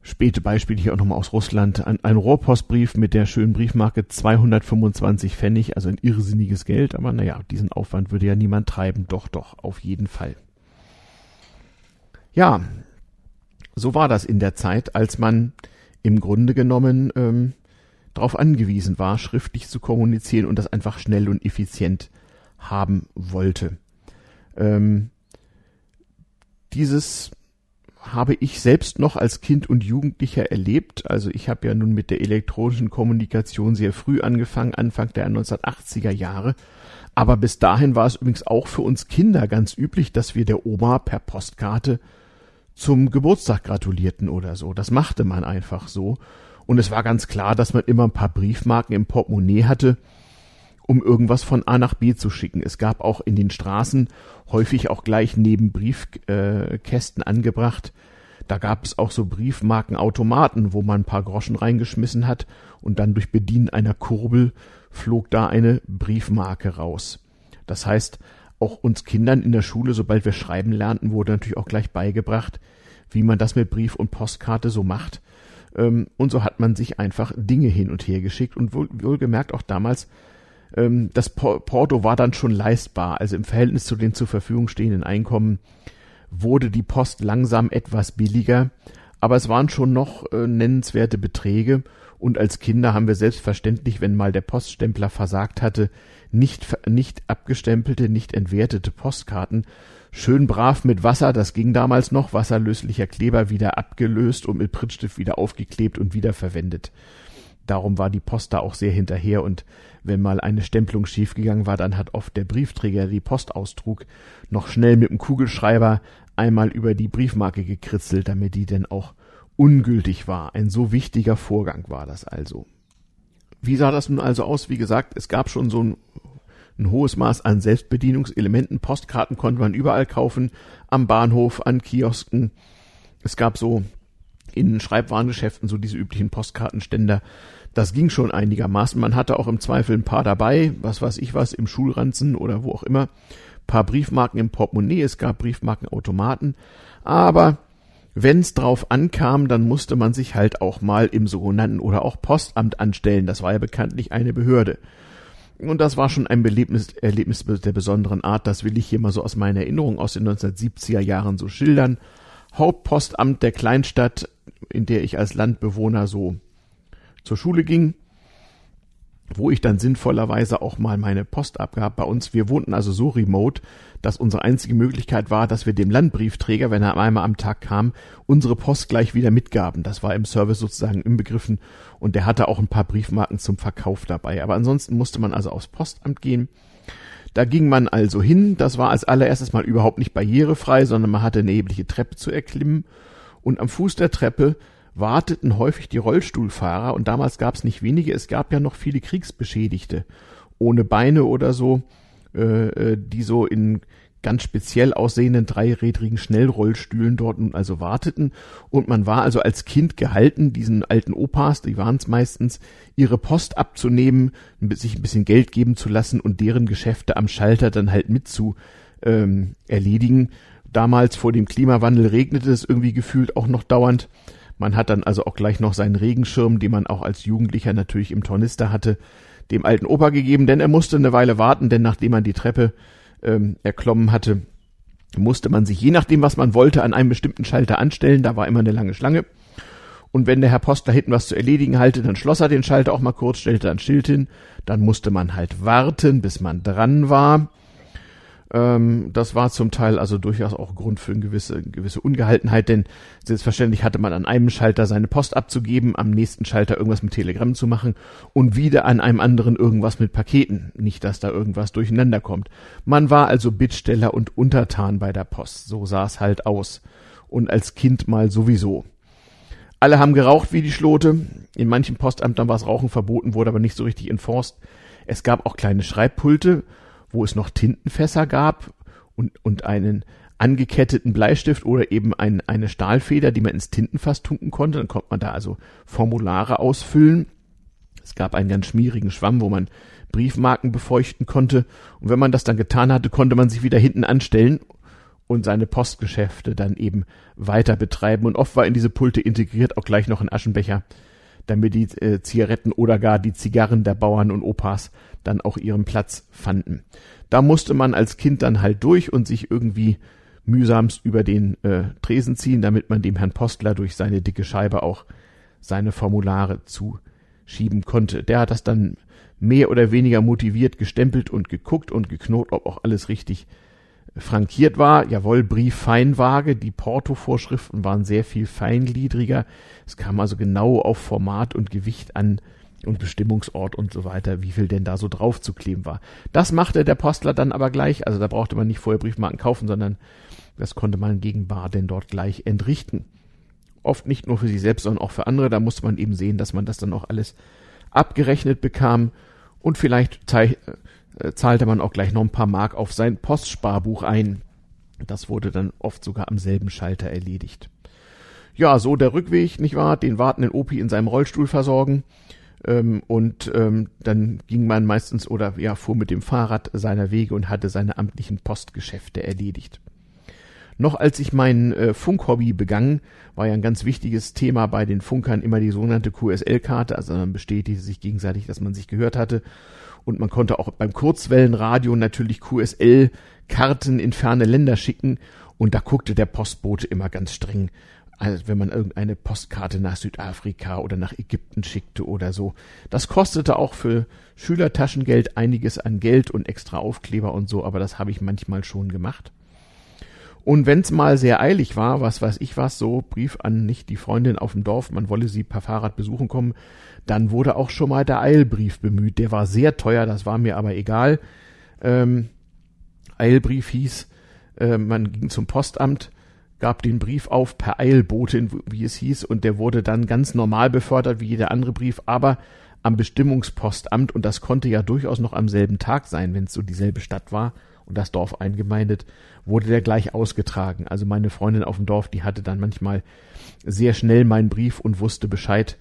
Speaker 1: späte Beispiele hier auch nochmal aus Russland. Ein, ein Rohrpostbrief mit der schönen Briefmarke 225 Pfennig, also ein irrsinniges Geld, aber naja, diesen Aufwand würde ja niemand treiben. Doch, doch, auf jeden Fall. Ja, so war das in der Zeit, als man im Grunde genommen ähm, darauf angewiesen war, schriftlich zu kommunizieren und das einfach schnell und effizient haben wollte. Ähm, dieses habe ich selbst noch als Kind und Jugendlicher erlebt. Also ich habe ja nun mit der elektronischen Kommunikation sehr früh angefangen, Anfang der 1980er Jahre. Aber bis dahin war es übrigens auch für uns Kinder ganz üblich, dass wir der Oma per Postkarte zum Geburtstag gratulierten oder so. Das machte man einfach so. Und es war ganz klar, dass man immer ein paar Briefmarken im Portemonnaie hatte, um irgendwas von A nach B zu schicken. Es gab auch in den Straßen häufig auch gleich neben Briefkästen angebracht. Da gab es auch so Briefmarkenautomaten, wo man ein paar Groschen reingeschmissen hat und dann durch Bedienen einer Kurbel flog da eine Briefmarke raus. Das heißt, auch uns Kindern in der Schule, sobald wir schreiben lernten, wurde natürlich auch gleich beigebracht, wie man das mit Brief und Postkarte so macht. Ähm, und so hat man sich einfach Dinge hin und her geschickt und wohl, wohlgemerkt auch damals ähm, das Porto war dann schon leistbar. Also im Verhältnis zu den zur Verfügung stehenden Einkommen wurde die Post langsam etwas billiger, aber es waren schon noch äh, nennenswerte Beträge und als Kinder haben wir selbstverständlich, wenn mal der Poststempler versagt hatte, nicht, nicht abgestempelte, nicht entwertete Postkarten schön brav mit Wasser, das ging damals noch, wasserlöslicher Kleber wieder abgelöst und mit Prittstift wieder aufgeklebt und wieder verwendet. Darum war die Post da auch sehr hinterher und wenn mal eine Stempelung schiefgegangen war, dann hat oft der Briefträger, der die Post austrug, noch schnell mit dem Kugelschreiber einmal über die Briefmarke gekritzelt, damit die denn auch ungültig war. Ein so wichtiger Vorgang war das also. Wie sah das nun also aus? Wie gesagt, es gab schon so ein, ein hohes Maß an Selbstbedienungselementen. Postkarten konnte man überall kaufen, am Bahnhof, an Kiosken. Es gab so in Schreibwarengeschäften so diese üblichen Postkartenständer. Das ging schon einigermaßen. Man hatte auch im Zweifel ein paar dabei, was weiß ich was, im Schulranzen oder wo auch immer. paar Briefmarken im Portemonnaie, es gab Briefmarkenautomaten. Aber wenn's drauf ankam, dann musste man sich halt auch mal im sogenannten oder auch Postamt anstellen. Das war ja bekanntlich eine Behörde. Und das war schon ein Erlebnis, Erlebnis der besonderen Art. Das will ich hier mal so aus meiner Erinnerung aus den 1970er Jahren so schildern. Hauptpostamt der Kleinstadt, in der ich als Landbewohner so zur Schule ging, wo ich dann sinnvollerweise auch mal meine Post abgab. Bei uns, wir wohnten also so remote, dass unsere einzige Möglichkeit war, dass wir dem Landbriefträger, wenn er einmal am Tag kam, unsere Post gleich wieder mitgaben. Das war im Service sozusagen inbegriffen und der hatte auch ein paar Briefmarken zum Verkauf dabei. Aber ansonsten musste man also aufs Postamt gehen. Da ging man also hin. Das war als allererstes mal überhaupt nicht barrierefrei, sondern man hatte eine erhebliche Treppe zu erklimmen. Und am Fuß der Treppe warteten häufig die Rollstuhlfahrer und damals gab es nicht wenige, es gab ja noch viele Kriegsbeschädigte ohne Beine oder so, äh, äh, die so in ganz speziell aussehenden dreirädrigen Schnellrollstühlen dort nun also warteten und man war also als Kind gehalten, diesen alten Opas, die waren es meistens, ihre Post abzunehmen, sich ein bisschen Geld geben zu lassen und deren Geschäfte am Schalter dann halt mit zu ähm, erledigen. Damals vor dem Klimawandel regnete es irgendwie gefühlt auch noch dauernd man hat dann also auch gleich noch seinen Regenschirm, den man auch als Jugendlicher natürlich im Tornister hatte, dem alten Opa gegeben, denn er musste eine Weile warten, denn nachdem man die Treppe ähm, erklommen hatte, musste man sich je nachdem, was man wollte, an einem bestimmten Schalter anstellen. Da war immer eine lange Schlange. Und wenn der Herr Post da hinten was zu erledigen halte, dann schloss er den Schalter auch mal kurz, stellte ein Schild hin. Dann musste man halt warten, bis man dran war. Ähm, das war zum Teil also durchaus auch Grund für eine gewisse, gewisse Ungehaltenheit, denn selbstverständlich hatte man an einem Schalter seine Post abzugeben, am nächsten Schalter irgendwas mit Telegramm zu machen und wieder an einem anderen irgendwas mit Paketen. Nicht, dass da irgendwas durcheinander kommt. Man war also Bittsteller und Untertan bei der Post. So sah es halt aus. Und als Kind mal sowieso. Alle haben geraucht wie die Schlote. In manchen Postamtern war es Rauchen verboten, wurde aber nicht so richtig enforced. Es gab auch kleine Schreibpulte wo es noch Tintenfässer gab und, und einen angeketteten Bleistift oder eben ein, eine Stahlfeder, die man ins Tintenfass tunken konnte. Dann konnte man da also Formulare ausfüllen. Es gab einen ganz schmierigen Schwamm, wo man Briefmarken befeuchten konnte. Und wenn man das dann getan hatte, konnte man sich wieder hinten anstellen und seine Postgeschäfte dann eben weiter betreiben. Und oft war in diese Pulte integriert auch gleich noch ein Aschenbecher, damit die äh, Zigaretten oder gar die Zigarren der Bauern und Opas dann auch ihren Platz fanden. Da musste man als Kind dann halt durch und sich irgendwie mühsamst über den äh, Tresen ziehen, damit man dem Herrn Postler durch seine dicke Scheibe auch seine Formulare zuschieben konnte. Der hat das dann mehr oder weniger motiviert gestempelt und geguckt und geknot, ob auch alles richtig frankiert war. Jawohl, Brieffeinwaage. Die Porto-Vorschriften waren sehr viel feingliedriger. Es kam also genau auf Format und Gewicht an, und Bestimmungsort und so weiter, wie viel denn da so drauf zu kleben war. Das machte der Postler dann aber gleich, also da brauchte man nicht vorher Briefmarken kaufen, sondern das konnte man gegen Bar denn dort gleich entrichten. Oft nicht nur für sich selbst, sondern auch für andere, da musste man eben sehen, dass man das dann auch alles abgerechnet bekam und vielleicht äh, zahlte man auch gleich noch ein paar Mark auf sein Postsparbuch ein. Das wurde dann oft sogar am selben Schalter erledigt. Ja, so der Rückweg, nicht wahr? Den wartenden Opi in seinem Rollstuhl versorgen ähm, und ähm, dann ging man meistens oder ja, fuhr mit dem Fahrrad seiner Wege und hatte seine amtlichen Postgeschäfte erledigt. Noch als ich mein äh, Funkhobby begann, war ja ein ganz wichtiges Thema bei den Funkern immer die sogenannte QSL-Karte, also man bestätigte sich gegenseitig, dass man sich gehört hatte. Und man konnte auch beim Kurzwellenradio natürlich QSL-Karten in ferne Länder schicken. Und da guckte der Postbote immer ganz streng, also wenn man irgendeine Postkarte nach Südafrika oder nach Ägypten schickte oder so. Das kostete auch für Schülertaschengeld einiges an Geld und extra Aufkleber und so, aber das habe ich manchmal schon gemacht. Und wenn's mal sehr eilig war, was weiß ich was, so Brief an nicht die Freundin auf dem Dorf, man wolle sie per Fahrrad besuchen kommen, dann wurde auch schon mal der Eilbrief bemüht. Der war sehr teuer, das war mir aber egal. Ähm, Eilbrief hieß, äh, man ging zum Postamt, gab den Brief auf per Eilbotin, wie es hieß, und der wurde dann ganz normal befördert wie jeder andere Brief, aber am Bestimmungspostamt, und das konnte ja durchaus noch am selben Tag sein, wenn es so dieselbe Stadt war und das Dorf eingemeindet, wurde der gleich ausgetragen. Also meine Freundin auf dem Dorf, die hatte dann manchmal sehr schnell meinen Brief und wusste Bescheid.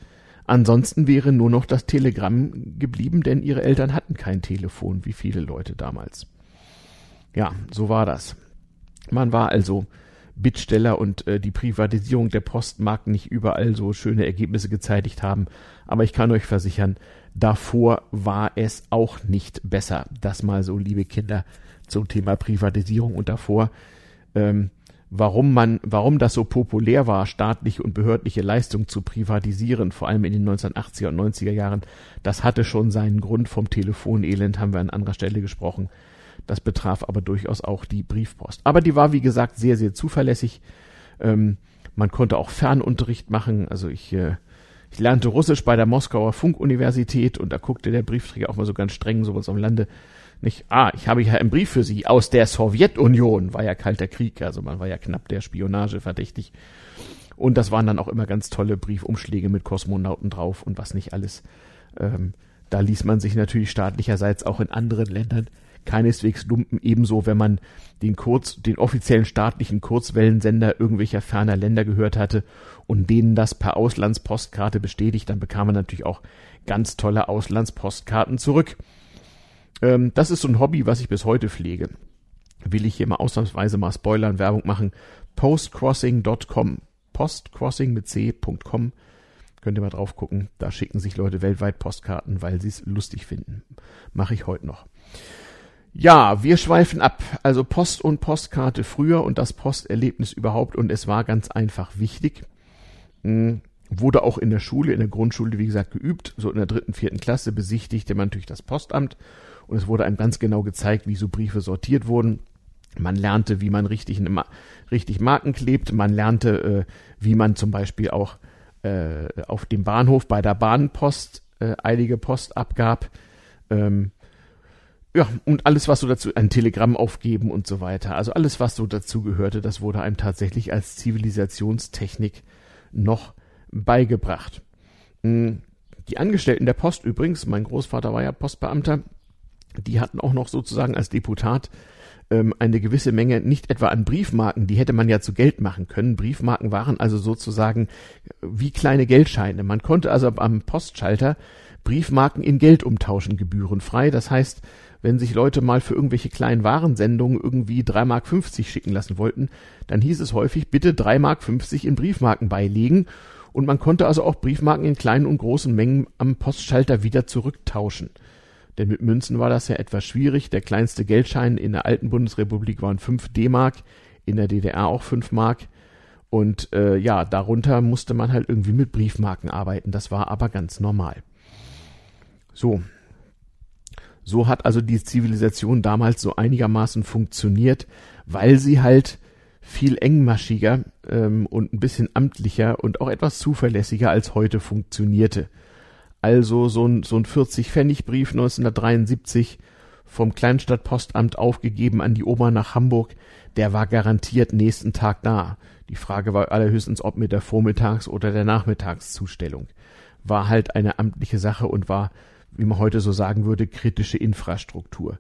Speaker 1: Ansonsten wäre nur noch das Telegramm geblieben, denn ihre Eltern hatten kein Telefon, wie viele Leute damals. Ja, so war das. Man war also Bittsteller und äh, die Privatisierung der Post nicht überall so schöne Ergebnisse gezeitigt haben, aber ich kann euch versichern, davor war es auch nicht besser. Das mal so, liebe Kinder, zum Thema Privatisierung und davor, ähm, warum man, warum das so populär war, staatliche und behördliche Leistungen zu privatisieren, vor allem in den 1980er und 90er Jahren, das hatte schon seinen Grund vom Telefonelend, haben wir an anderer Stelle gesprochen. Das betraf aber durchaus auch die Briefpost. Aber die war, wie gesagt, sehr, sehr zuverlässig. Ähm, man konnte auch Fernunterricht machen. Also ich, äh, ich lernte Russisch bei der Moskauer Funkuniversität und da guckte der Briefträger auch mal so ganz streng, sowas am Lande. Nicht, ah, ich habe hier einen Brief für Sie aus der Sowjetunion. War ja kalter Krieg, also man war ja knapp der Spionage verdächtig. Und das waren dann auch immer ganz tolle Briefumschläge mit Kosmonauten drauf und was nicht alles. Ähm, da ließ man sich natürlich staatlicherseits auch in anderen Ländern keineswegs lumpen, ebenso wenn man den Kurz, den offiziellen staatlichen Kurzwellensender irgendwelcher ferner Länder gehört hatte und denen das per Auslandspostkarte bestätigt, dann bekam man natürlich auch ganz tolle Auslandspostkarten zurück. Ähm, das ist so ein Hobby, was ich bis heute pflege. Will ich hier mal ausnahmsweise mal Spoilern, Werbung machen. Postcrossing.com. Postcrossing mit c.com. Könnt ihr mal drauf gucken. Da schicken sich Leute weltweit Postkarten, weil sie es lustig finden. Mache ich heute noch. Ja, wir schweifen ab. Also Post und Postkarte früher und das Posterlebnis überhaupt. Und es war ganz einfach wichtig. Hm, wurde auch in der Schule, in der Grundschule, wie gesagt, geübt. So in der dritten, vierten Klasse besichtigte man natürlich das Postamt. Und es wurde einem ganz genau gezeigt, wie so Briefe sortiert wurden. Man lernte, wie man richtig, eine, richtig Marken klebt. Man lernte, äh, wie man zum Beispiel auch äh, auf dem Bahnhof bei der Bahnpost äh, eilige Post abgab. Ähm, ja, und alles, was so dazu, ein Telegramm aufgeben und so weiter. Also alles, was so dazu gehörte, das wurde einem tatsächlich als Zivilisationstechnik noch beigebracht. Hm, die Angestellten der Post übrigens, mein Großvater war ja Postbeamter, die hatten auch noch sozusagen als Deputat ähm, eine gewisse Menge, nicht etwa an Briefmarken, die hätte man ja zu Geld machen können. Briefmarken waren also sozusagen wie kleine Geldscheine. Man konnte also am Postschalter Briefmarken in Geld umtauschen, gebührenfrei. Das heißt, wenn sich Leute mal für irgendwelche kleinen Warensendungen irgendwie 3,50 Mark schicken lassen wollten, dann hieß es häufig, bitte 3,50 Mark in Briefmarken beilegen. Und man konnte also auch Briefmarken in kleinen und großen Mengen am Postschalter wieder zurücktauschen. Denn mit Münzen war das ja etwas schwierig. Der kleinste Geldschein in der alten Bundesrepublik waren 5 D-Mark, in der DDR auch 5 Mark. Und äh, ja, darunter musste man halt irgendwie mit Briefmarken arbeiten. Das war aber ganz normal. So. So hat also die Zivilisation damals so einigermaßen funktioniert, weil sie halt viel engmaschiger ähm, und ein bisschen amtlicher und auch etwas zuverlässiger als heute funktionierte. Also so ein, so ein 40-Pfennig-Brief 1973 vom Kleinstadtpostamt aufgegeben an die Oma nach Hamburg, der war garantiert nächsten Tag da. Die Frage war allerhöchstens, ob mit der Vormittags- oder der Nachmittagszustellung. War halt eine amtliche Sache und war, wie man heute so sagen würde, kritische Infrastruktur.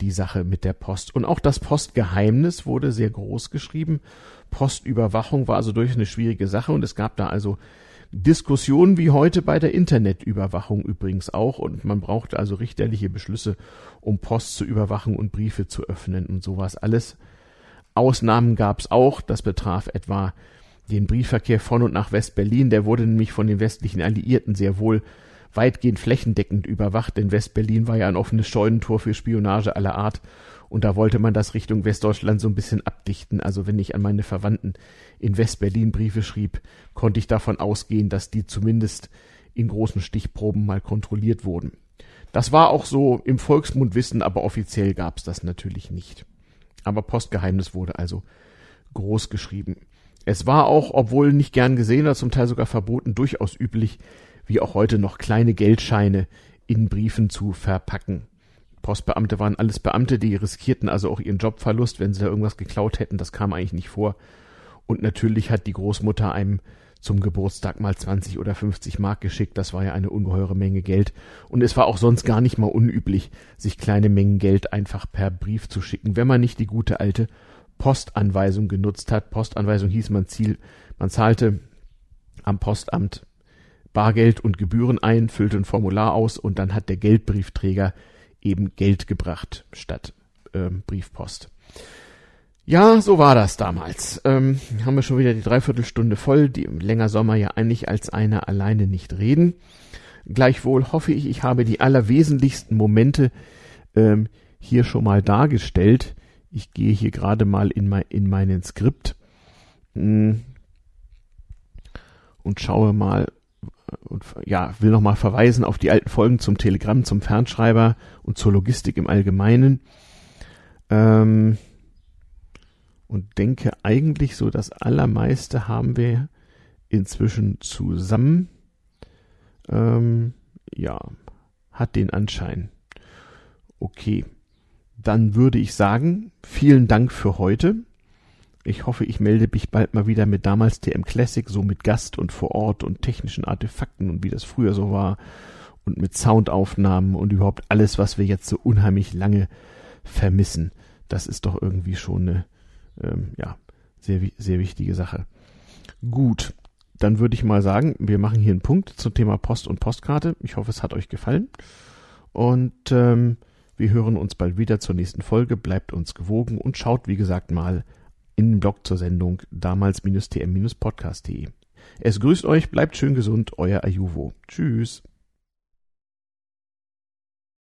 Speaker 1: Die Sache mit der Post. Und auch das Postgeheimnis wurde sehr groß geschrieben. Postüberwachung war also durch eine schwierige Sache und es gab da also Diskussionen wie heute bei der Internetüberwachung übrigens auch und man brauchte also richterliche Beschlüsse, um Post zu überwachen und Briefe zu öffnen und sowas alles. Ausnahmen gab's auch, das betraf etwa den Briefverkehr von und nach West-Berlin, der wurde nämlich von den westlichen Alliierten sehr wohl weitgehend flächendeckend überwacht, denn West-Berlin war ja ein offenes Scheunentor für Spionage aller Art und da wollte man das Richtung Westdeutschland so ein bisschen abdichten. Also wenn ich an meine Verwandten in Westberlin Briefe schrieb, konnte ich davon ausgehen, dass die zumindest in großen Stichproben mal kontrolliert wurden. Das war auch so im Volksmundwissen, aber offiziell gab es das natürlich nicht. Aber Postgeheimnis wurde also groß geschrieben. Es war auch, obwohl nicht gern gesehen oder zum Teil sogar verboten, durchaus üblich, wie auch heute noch kleine Geldscheine in Briefen zu verpacken. Postbeamte waren alles Beamte, die riskierten also auch ihren Jobverlust, wenn sie da irgendwas geklaut hätten. Das kam eigentlich nicht vor. Und natürlich hat die Großmutter einem zum Geburtstag mal 20 oder 50 Mark geschickt. Das war ja eine ungeheure Menge Geld. Und es war auch sonst gar nicht mal unüblich, sich kleine Mengen Geld einfach per Brief zu schicken, wenn man nicht die gute alte Postanweisung genutzt hat. Postanweisung hieß man Ziel, man zahlte am Postamt Bargeld und Gebühren ein, füllte ein Formular aus und dann hat der Geldbriefträger eben Geld gebracht statt ähm, Briefpost. Ja, so war das damals. Ähm, haben wir schon wieder die Dreiviertelstunde voll, die länger Sommer ja eigentlich als einer alleine nicht reden. Gleichwohl hoffe ich, ich habe die allerwesentlichsten Momente ähm, hier schon mal dargestellt. Ich gehe hier gerade mal in, mein, in meinen Skript mh, hm, und schaue mal und ja, will nochmal verweisen auf die alten Folgen zum Telegramm, zum Fernschreiber und zur Logistik im Allgemeinen. Ähm, und denke eigentlich so, das Allermeiste haben wir inzwischen zusammen. Ähm, ja, hat den Anschein. Okay, dann würde ich sagen, vielen Dank für heute. Ich hoffe, ich melde mich bald mal wieder mit damals TM Classic, so mit Gast und vor Ort und technischen Artefakten und wie das früher so war und mit Soundaufnahmen und überhaupt alles, was wir jetzt so unheimlich lange vermissen. Das ist doch irgendwie schon eine ähm, ja, sehr, sehr wichtige Sache. Gut, dann würde ich mal sagen, wir machen hier einen Punkt zum Thema Post und Postkarte. Ich hoffe, es hat euch gefallen. Und ähm, wir hören uns bald wieder zur nächsten Folge. Bleibt uns gewogen und schaut, wie gesagt, mal in den Blog zur Sendung damals-tm-podcast.de. Es grüßt euch, bleibt schön gesund, euer Ajuvo. Tschüss.